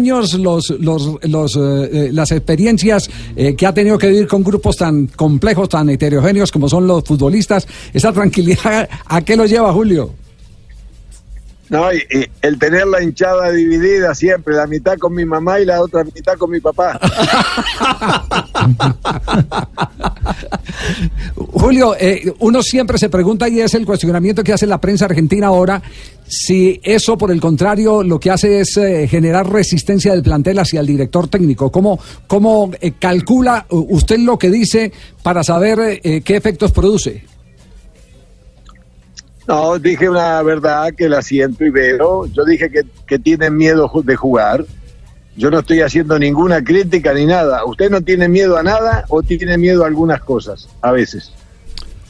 años los, los, los, eh, eh, las experiencias eh, que ha tenido que vivir con grupos tan complejos, tan heterogéneos como son los futbolistas, esa tranquilidad, ¿a qué lo lleva Julio? No, y, y el tener la hinchada dividida siempre, la mitad con mi mamá y la otra mitad con mi papá. Julio, eh, uno siempre se pregunta y es el cuestionamiento que hace la prensa argentina ahora, si eso por el contrario lo que hace es eh, generar resistencia del plantel hacia el director técnico. ¿Cómo, cómo eh, calcula usted lo que dice para saber eh, qué efectos produce? No, dije una verdad que la siento y veo. Yo dije que, que tienen miedo de jugar. Yo no estoy haciendo ninguna crítica ni nada. ¿Usted no tiene miedo a nada o tiene miedo a algunas cosas? A veces.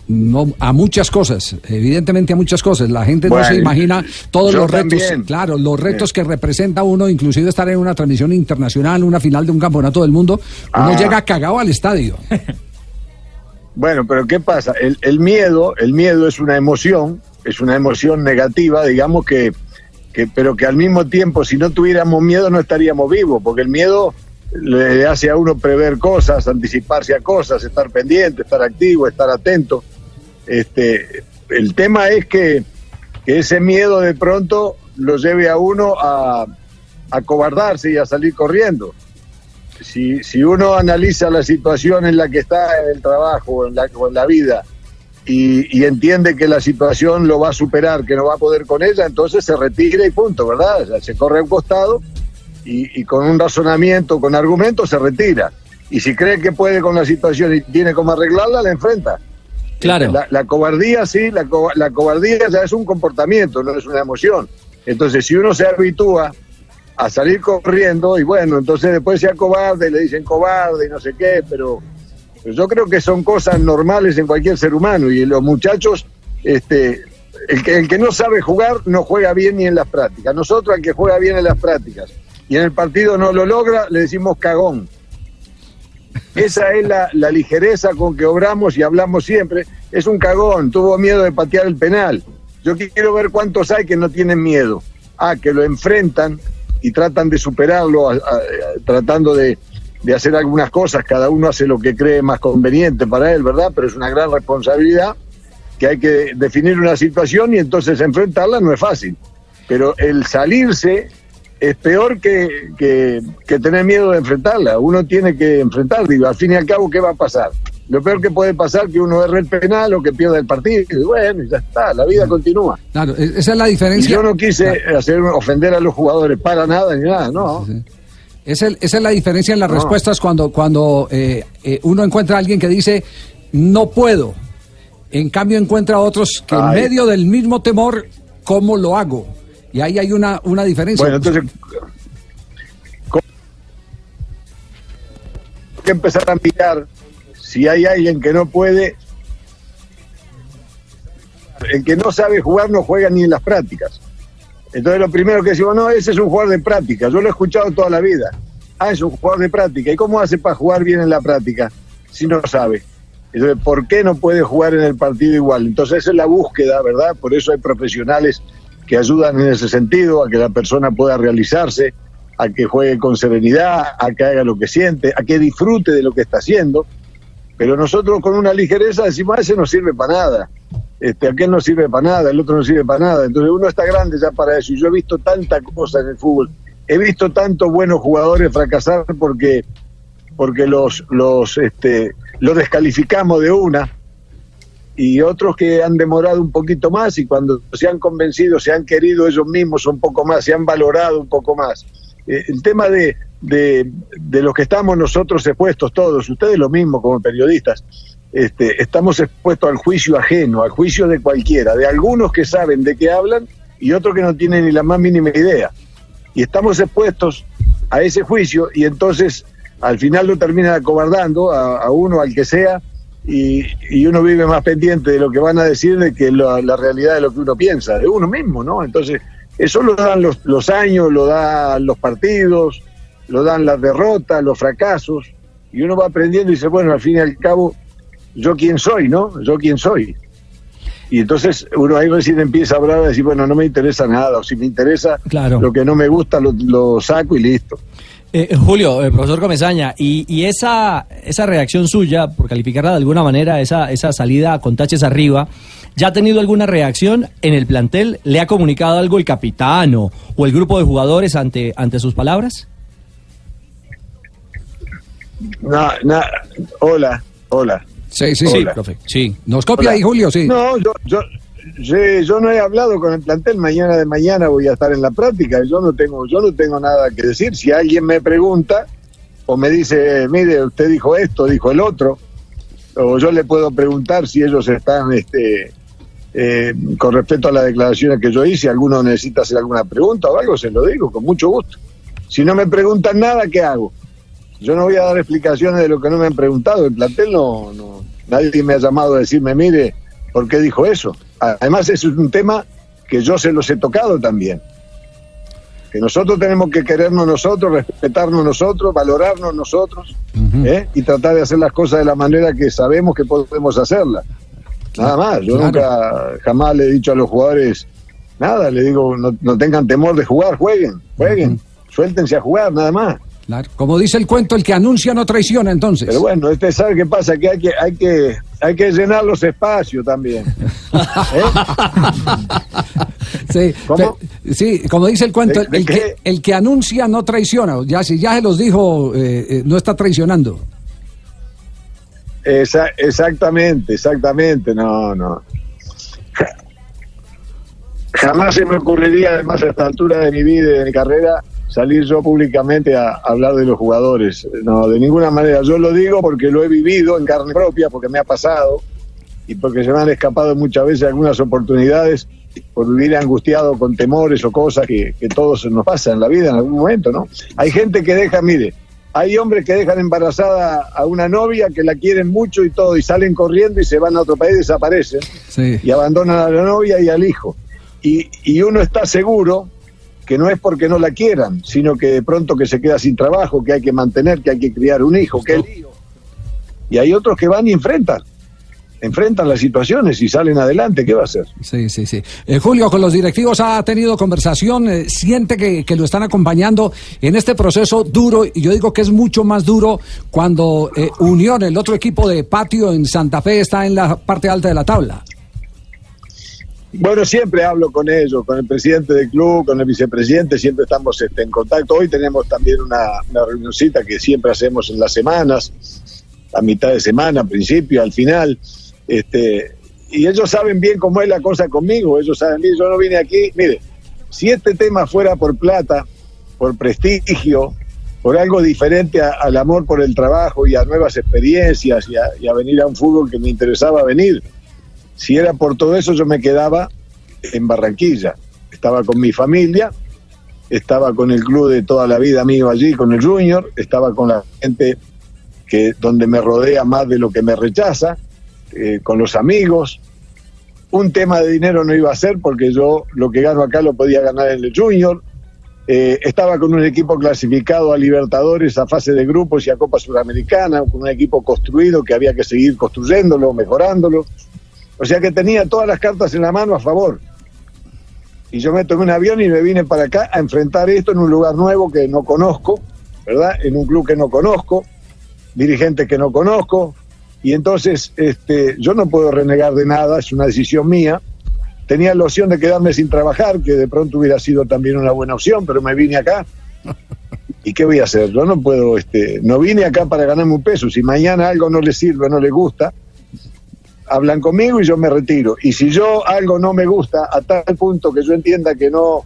No, a muchas cosas, evidentemente a muchas cosas. La gente no se imagina todos los retos, también. claro, los retos que representa uno, inclusive estar en una transmisión internacional, una final de un campeonato del mundo, uno Ah. llega cagado al estadio. Bueno, pero ¿qué pasa? El, el miedo, el miedo es una emoción, es una emoción negativa, digamos que, que, pero que al mismo tiempo, si no tuviéramos miedo, no estaríamos vivos, porque el miedo le hace a uno prever cosas, anticiparse a cosas, estar pendiente, estar activo, estar atento. Este, el tema es que, que ese miedo de pronto lo lleve a uno a, a cobardarse y a salir corriendo si, si uno analiza la situación en la que está en el trabajo en la, o en la vida y, entiende que la situación lo va a superar, que no va a poder con ella, entonces se retira y punto, ¿verdad? O se corre a un costado y, y con un razonamiento, con argumentos, se retira. Y si cree que puede con la situación y tiene cómo arreglarla, la enfrenta. Claro. La, la cobardía, sí, la, co- la cobardía ya es un comportamiento, no es una emoción. Entonces, si uno se habitúa a salir corriendo, y bueno, entonces después sea cobarde, le dicen cobarde y no sé qué, pero, pero yo creo que son cosas normales en cualquier ser humano. Y los muchachos, este, el que, el que no sabe jugar no juega bien ni en las prácticas. Nosotros, al que juega bien en las prácticas y en el partido no lo logra, le decimos cagón. Esa es la, ligereza con que obramos y hablamos siempre. Es un cagón, tuvo miedo de patear el penal. Yo quiero ver cuántos hay que no tienen miedo. Ah, que lo enfrentan y tratan de superarlo, tratando de, de hacer algunas cosas. Cada uno hace lo que cree más conveniente para él, ¿verdad? Pero es una gran responsabilidad que hay que definir una situación y entonces enfrentarla no es fácil. Pero el salirse es peor que, que, que tener miedo de enfrentarla. Uno tiene que enfrentar, digo, al fin y al cabo, ¿qué va a pasar? Lo peor que puede pasar es que uno erre el penal o que pierda el partido. Y bueno, ya está, la vida continúa. Claro, e- esa es la Y diferencia. yo no quise hacer ofender a los jugadores para nada ni nada, no. Es el- esa es la diferencia en las No. respuestas cuando, cuando eh, eh, uno encuentra a alguien que dice no puedo. En cambio encuentra a otros que en medio del mismo temor, ¿cómo lo hago? Y ahí hay una, una diferencia. Bueno, entonces hay que empezar a mirar si hay alguien que no puede. El que no sabe jugar no juega ni en las prácticas. Entonces lo primero que decimos, no, ese es un jugador de práctica, yo lo he escuchado toda la vida. Ah, es un jugador de práctica. ¿Y cómo hace para jugar bien en la práctica si no sabe? Entonces, ¿por qué no puede jugar en el partido igual? Entonces, esa es la búsqueda, ¿verdad? Por eso hay profesionales que ayudan en ese sentido, a que la persona pueda realizarse, a que juegue con serenidad, a que haga lo que siente, a que disfrute de lo que está haciendo. Pero nosotros con una ligereza decimos, "Ah, ese no sirve para nada, este, aquel no sirve para nada, el otro no sirve para nada. Entonces uno está grande ya para eso. Y yo he visto tanta cosa en el fútbol, he visto tantos buenos jugadores fracasar porque, porque los, los, este, los descalificamos de una y otros que han demorado un poquito más y cuando se han convencido, se han querido ellos mismos un poco más, se han valorado un poco más. Eh, el tema de, de, de los que estamos nosotros expuestos todos, ustedes lo mismo como periodistas, este, estamos expuestos al juicio ajeno, al juicio de cualquiera, de algunos que saben de qué hablan y otros que no tienen ni la más mínima idea. Y estamos expuestos a ese juicio y entonces al final lo terminan acobardando a, a uno, al que sea, y, y uno vive más pendiente de lo que van a decir de que la, la realidad de lo que uno piensa, de uno mismo, ¿no? Entonces, eso lo dan los, los años, lo dan los partidos, lo dan las derrotas, los fracasos, y uno va aprendiendo y dice, bueno, al fin y al cabo, yo quién soy, ¿no? Yo quién soy. Y entonces uno ahí recién empieza a hablar y decir, bueno, no me interesa nada, o si me interesa Claro. lo que no me gusta, lo, lo saco y listo. Eh, Julio, eh, profesor Comesaña, y, y esa, esa reacción suya, por calificarla de alguna manera, esa, esa salida con taches arriba, ¿ya ha tenido alguna reacción en el plantel? ¿Le ha comunicado algo el capitán o, o el grupo de jugadores ante, ante sus palabras? Na- na- hola, hola. Sí, sí, Hola. profe. Sí. Nos copia Hola. ahí, Julio, sí. No, yo, yo, sí, yo no he hablado con el plantel. Mañana de mañana voy a estar en la práctica. Yo no tengo, yo no tengo nada que decir. Si alguien me pregunta o me dice, mire, usted dijo esto, dijo el otro, o yo le puedo preguntar si ellos están, este, eh, con respecto a las declaraciones que yo hice, alguno necesita hacer alguna pregunta o algo, se lo digo con mucho gusto. Si no me preguntan nada, ¿qué hago? Yo no voy a dar explicaciones de lo que no me han preguntado. El plantel no, no nadie me ha llamado a decirme, mire, ¿por qué dijo eso? Además, es un tema que yo se los he tocado también. Que nosotros tenemos que querernos nosotros, respetarnos nosotros, valorarnos nosotros. ¿eh? y tratar de hacer las cosas de la manera que sabemos que podemos hacerlas. Nada más. Yo Claro. nunca, jamás le he dicho a los jugadores nada. Le digo, no, no tengan temor de jugar, jueguen, jueguen, suéltense a jugar, nada más. Claro. Como dice el cuento, el que anuncia no traiciona, entonces. Pero bueno, usted sabe qué pasa, que hay que, hay que, hay que llenar los espacios también. ¿Eh? Sí, ¿Cómo? pe- sí, como dice el cuento, ¿De- de el, que, el que anuncia no traiciona. Ya si ya se los dijo, eh, eh, no está traicionando. Esa- exactamente, exactamente, no, no. Ja- Jamás se me ocurriría, además, a esta altura de mi vida y de mi carrera, salir yo públicamente a, a hablar de los jugadores. No, de ninguna manera. Yo lo digo porque lo he vivido en carne propia, porque me ha pasado y porque se me han escapado muchas veces algunas oportunidades por vivir angustiado con temores o cosas que, que todos nos pasa en la vida en algún momento, ¿no? Hay gente que deja, mire, hay hombres que dejan embarazada a una novia que la quieren mucho y todo, y salen corriendo y se van a otro país, desaparecen Sí. y abandonan a la novia y al hijo. Y, y uno está seguro que no es porque no la quieran, sino que de pronto que se queda sin trabajo, que hay que mantener, que hay que criar un hijo, que lío. Y hay otros que van y enfrentan, enfrentan las situaciones y salen adelante, ¿qué va a hacer? Sí, sí, sí. Eh, Julio, con los directivos ha tenido conversación, eh, siente que, que lo están acompañando en este proceso duro, y yo digo que es mucho más duro cuando eh, Unión, el otro equipo de patio en Santa Fe, está en la parte alta de la tabla. Bueno, siempre hablo con ellos, con el presidente del club, con el vicepresidente, siempre estamos este, en contacto. Hoy tenemos también una, una reunioncita que siempre hacemos en las semanas, a mitad de semana, al principio, al final. Este, y ellos saben bien cómo es la cosa conmigo, ellos saben bien, yo no vine aquí, mire, si este tema fuera por plata, por prestigio, por algo diferente al amor por el trabajo y a nuevas experiencias y a, y a venir a un fútbol que me interesaba venir, si era por todo eso yo me quedaba en Barranquilla, estaba con mi familia, estaba con el club de toda la vida mío allí, con el Junior, estaba con la gente que donde me rodea más de lo que me rechaza, eh, con los amigos. Un tema de dinero no iba a ser porque yo lo que gano acá lo podía ganar en el Junior. Eh, estaba con un equipo clasificado a Libertadores, a fase de grupos y a Copa Suramericana, con un equipo construido que había que seguir construyéndolo, mejorándolo. O sea que tenía todas las cartas en la mano a favor. Y yo me tomé un avión y me vine para acá a enfrentar esto en un lugar nuevo que no conozco, ¿verdad? En un club que no conozco, dirigentes que no conozco. Y entonces este, yo no puedo renegar de nada, es una decisión mía. Tenía la opción de quedarme sin trabajar, que de pronto hubiera sido también una buena opción, pero me vine acá. ¿Y qué voy a hacer? Yo no puedo, este, no vine acá para ganarme un peso. Si mañana algo no les sirve, no les gusta, hablan conmigo y yo me retiro. Y si yo algo no me gusta a tal punto que yo entienda que no,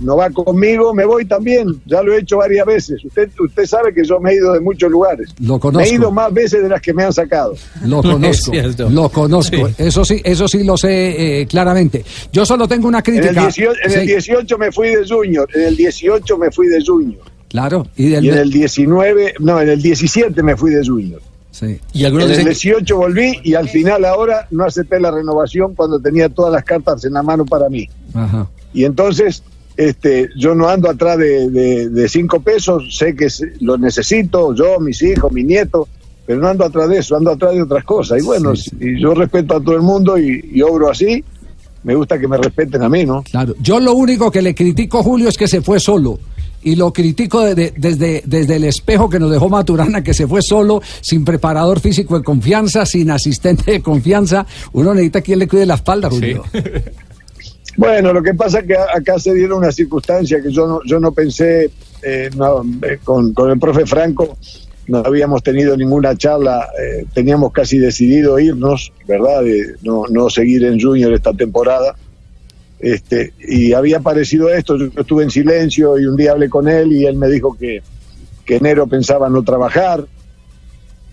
no va conmigo, me voy también. Ya lo he hecho varias veces. Usted, usted sabe que yo me he ido de muchos lugares. Lo Me he conozco. ido más veces de las que me han sacado. Lo conozco, lo conozco. Eso sí, eso sí lo sé eh, claramente. Yo solo tengo una En el, crítica. 18, en el Sí, 18 me fui de Junior, en el 18 me fui de Junior. Claro, y del, Y en el 19, no, en el 17 me fui de Junior. Sí. Y algunos En el dicen 18 volví y al final ahora no acepté la renovación cuando tenía todas las cartas en la mano para mí. Ajá. Y entonces este, yo no ando atrás de, de- de cinco pesos, sé que se- lo necesito, yo, mis hijos, mis nietos, pero no ando atrás de eso, ando atrás de otras cosas. Y bueno, y yo respeto a todo el mundo y, y obro así, me gusta que me respeten a mí, ¿no? Claro, yo lo único que le critico, Julio, es que se fue solo. Y lo critico de- de- desde, desde el espejo que nos dejó Maturana, que se fue solo, sin preparador físico de confianza, sin asistente de confianza. Uno necesita quien le cuide la espalda, Julio. Bueno, lo que pasa es que a- acá se dieron una circunstancia que yo no, yo no pensé eh, no, eh, con, con el profe Franco, no habíamos tenido ninguna charla, eh, teníamos casi decidido irnos, ¿verdad? De no, no seguir en Junior esta temporada. Este, y había aparecido esto, yo estuve en silencio y un día hablé con él y él me dijo que, que enero pensaba no trabajar,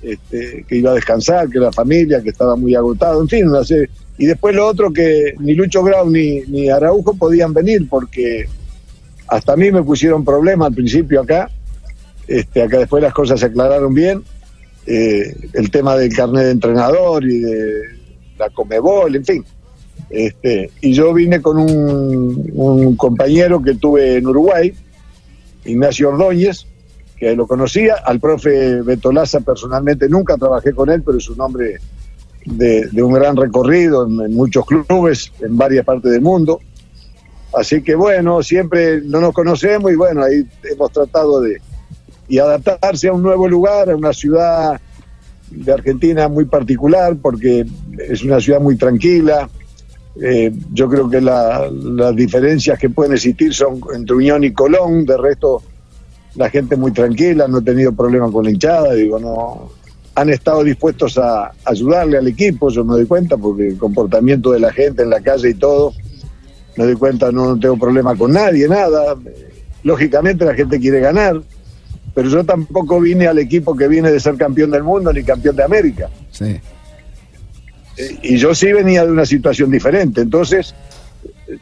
este, que iba a descansar, que la familia, que estaba muy agotado, en fin, no sé. Y después lo otro que ni Lucho Grau ni, ni Araujo podían venir porque hasta a mí me pusieron problema al principio acá, este, acá después las cosas se aclararon bien, eh, el tema del carnet de entrenador y de la Comebol, en fin. Este, y yo vine con un, compañero que tuve en Uruguay, Ignacio Ordóñez, que lo conocía, al profe Betolaza personalmente nunca trabajé con él, pero es un hombre de, de un gran recorrido en, en muchos clubes, en varias partes del mundo. Así que bueno, siempre no nos conocemos y bueno, ahí hemos tratado de y adaptarse a un nuevo lugar, a una ciudad de Argentina muy particular, porque es una ciudad muy tranquila. Eh, yo creo que la- las diferencias que pueden existir son entre Unión y Colón, de resto la gente muy tranquila, no he tenido problema con la hinchada, digo, no han estado dispuestos a ayudarle al equipo, yo me doy cuenta, porque el comportamiento de la gente en la calle y todo, me doy cuenta, no, no tengo problema con nadie, nada. Lógicamente la gente quiere ganar, pero yo tampoco vine al equipo que viene de ser campeón del mundo ni campeón de América. Sí. Y yo sí venía de una situación diferente. Entonces,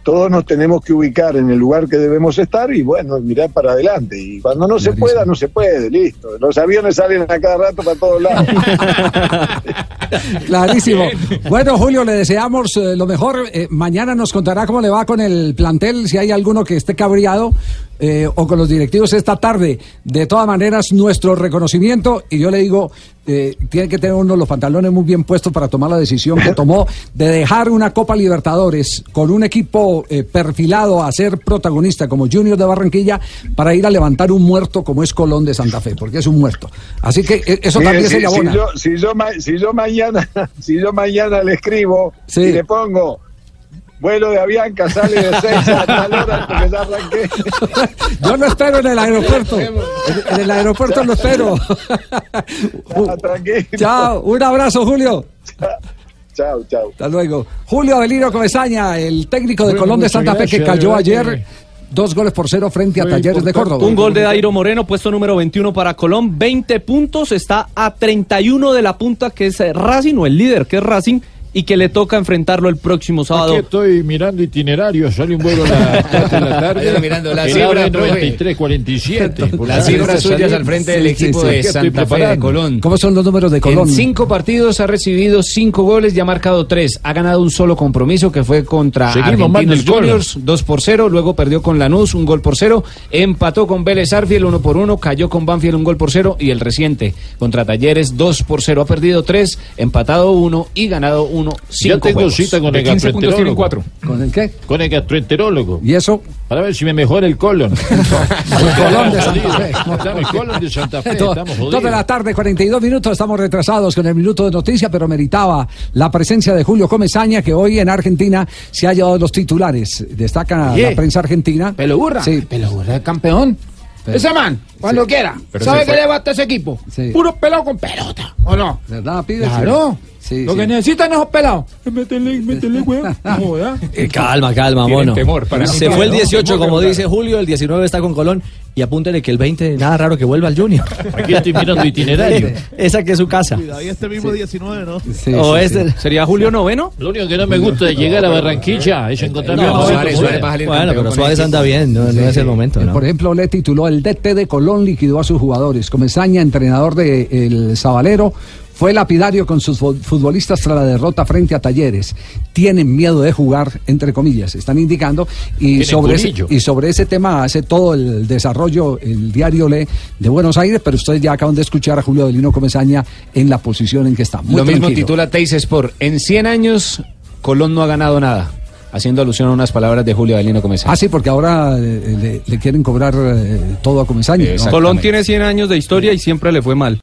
todos nos tenemos que ubicar en el lugar que debemos estar y bueno, mirar para adelante. Y cuando no se pueda, no se puede, listo. Los aviones salen a cada rato para todos lados. Clarísimo. Bueno, Julio, le deseamos eh, lo mejor. Eh, mañana nos contará cómo le va con el plantel, si hay alguno que esté cabreado eh, o con los directivos esta tarde. De todas maneras, nuestro reconocimiento, y yo le digo, eh, tiene que tener uno los pantalones muy bien puestos para tomar la decisión que tomó de dejar una Copa Libertadores con un equipo eh, perfilado a ser protagonista como Junior de Barranquilla para ir a levantar un muerto como es Colón de Santa Fe, porque es un muerto. Así que eh, eso Mire, también si, se le abona. si yo, si, yo ma- si yo mañana, si yo mañana le escribo Sí. y le pongo vuelo de Avianca, sale de 6 a tal hora porque ya arranqué. Yo lo espero en el aeropuerto. En, en el aeropuerto lo espero. Ya. Chao, un abrazo, Julio. Chao, chao. Hasta luego. Julio Avelino Comesaña, el técnico de Bueno, Colón de Santa Fe que cayó ayer. Dos goles por cero frente a Muy Talleres de. Córdoba. Un gol de Dairo Moreno, puesto número 21 para Colón, 20 puntos, está a 31 de la punta que es Racing o el líder que es Racing y que le toca enfrentarlo el próximo sábado. Aquí estoy mirando itinerario, sale un vuelo a las 4 de la tarde. Ahí mirando la cifra, AVE profe. 9347. por Las favor, cifras suyas al frente del equipo sí, sí. de estoy Santa Fe de. Colón. ¿Cómo son los números de Colón? En cinco partidos ha recibido cinco goles y ha marcado tres. Ha ganado un solo compromiso que fue contra Argentinos. Juniors, dos por cero. Luego perdió con Lanús, un gol por cero. Empató con Vélez Arfiel, uno por uno. Cayó con Banfield, un gol por cero. Y el reciente contra Talleres, dos por cero. Ha perdido tres, empatado uno y ganado uno. Cinco Ya tengo juegos. cita con De el 15 puntos tienen gastroenterólogo. cuatro. ¿Con el qué? Con el gastroenterólogo. ¿Y eso? Para ver si me mejora el colon. El Colón de Santa Fe. Estamos el colon de Santa Fe. Estamos Dos de la jodidos. tarde, 42 minutos, estamos retrasados con el minuto de noticia, pero meritaba la presencia de Julio Comesaña, que hoy en Argentina se ha llevado los titulares. Destaca Oye. la prensa argentina. Pelo burra. Sí. Pelo burra campeón. Ese man, cuando quiera. ¿Sabe qué le basta a ese equipo? Sí. Puro pelado con pelota. ¿O no? ¿Verdad, pide? Claro. Sí, Lo sí. que necesitan esos pelados es meterle, meterle huevo. No joda. Eh, calma, calma, mono. Se fue el 18, como dice Julio, el 19 está con Colón y apúntele que el 20, nada raro que vuelva al Junior. Aquí estoy mirando itinerario. Esa que es su casa. Y este mismo 19, ¿no? Sí, o sí, este, sí. ¿Sería Julio noveno? Lo único que no me gusta de llegar a Barranquilla es encontrarme No, a Suárez, Bueno, pero Suárez anda bien, no, no es el momento, ¿no? Por ejemplo, le tituló el DT de Colón Liquidó a sus jugadores. Comesaña, entrenador de el Sabalero, fue lapidario con sus fu- futbolistas tras la derrota frente a Talleres. Tienen miedo de jugar, entre comillas, están indicando. Y sobre, ese, y sobre ese tema hace todo el desarrollo el diario Le de Buenos Aires, pero ustedes ya acaban de escuchar a Julio Adelino Comesaña en la posición en que está. Muy Lo mismo titula Teis Sport. En 100 años, Colón no ha ganado nada. Haciendo alusión a unas palabras de Julio Avelino Comesaña. Ah, sí, porque ahora eh, le, le quieren cobrar eh, todo a Comesaña. Colón tiene 100 años de historia y siempre le fue mal.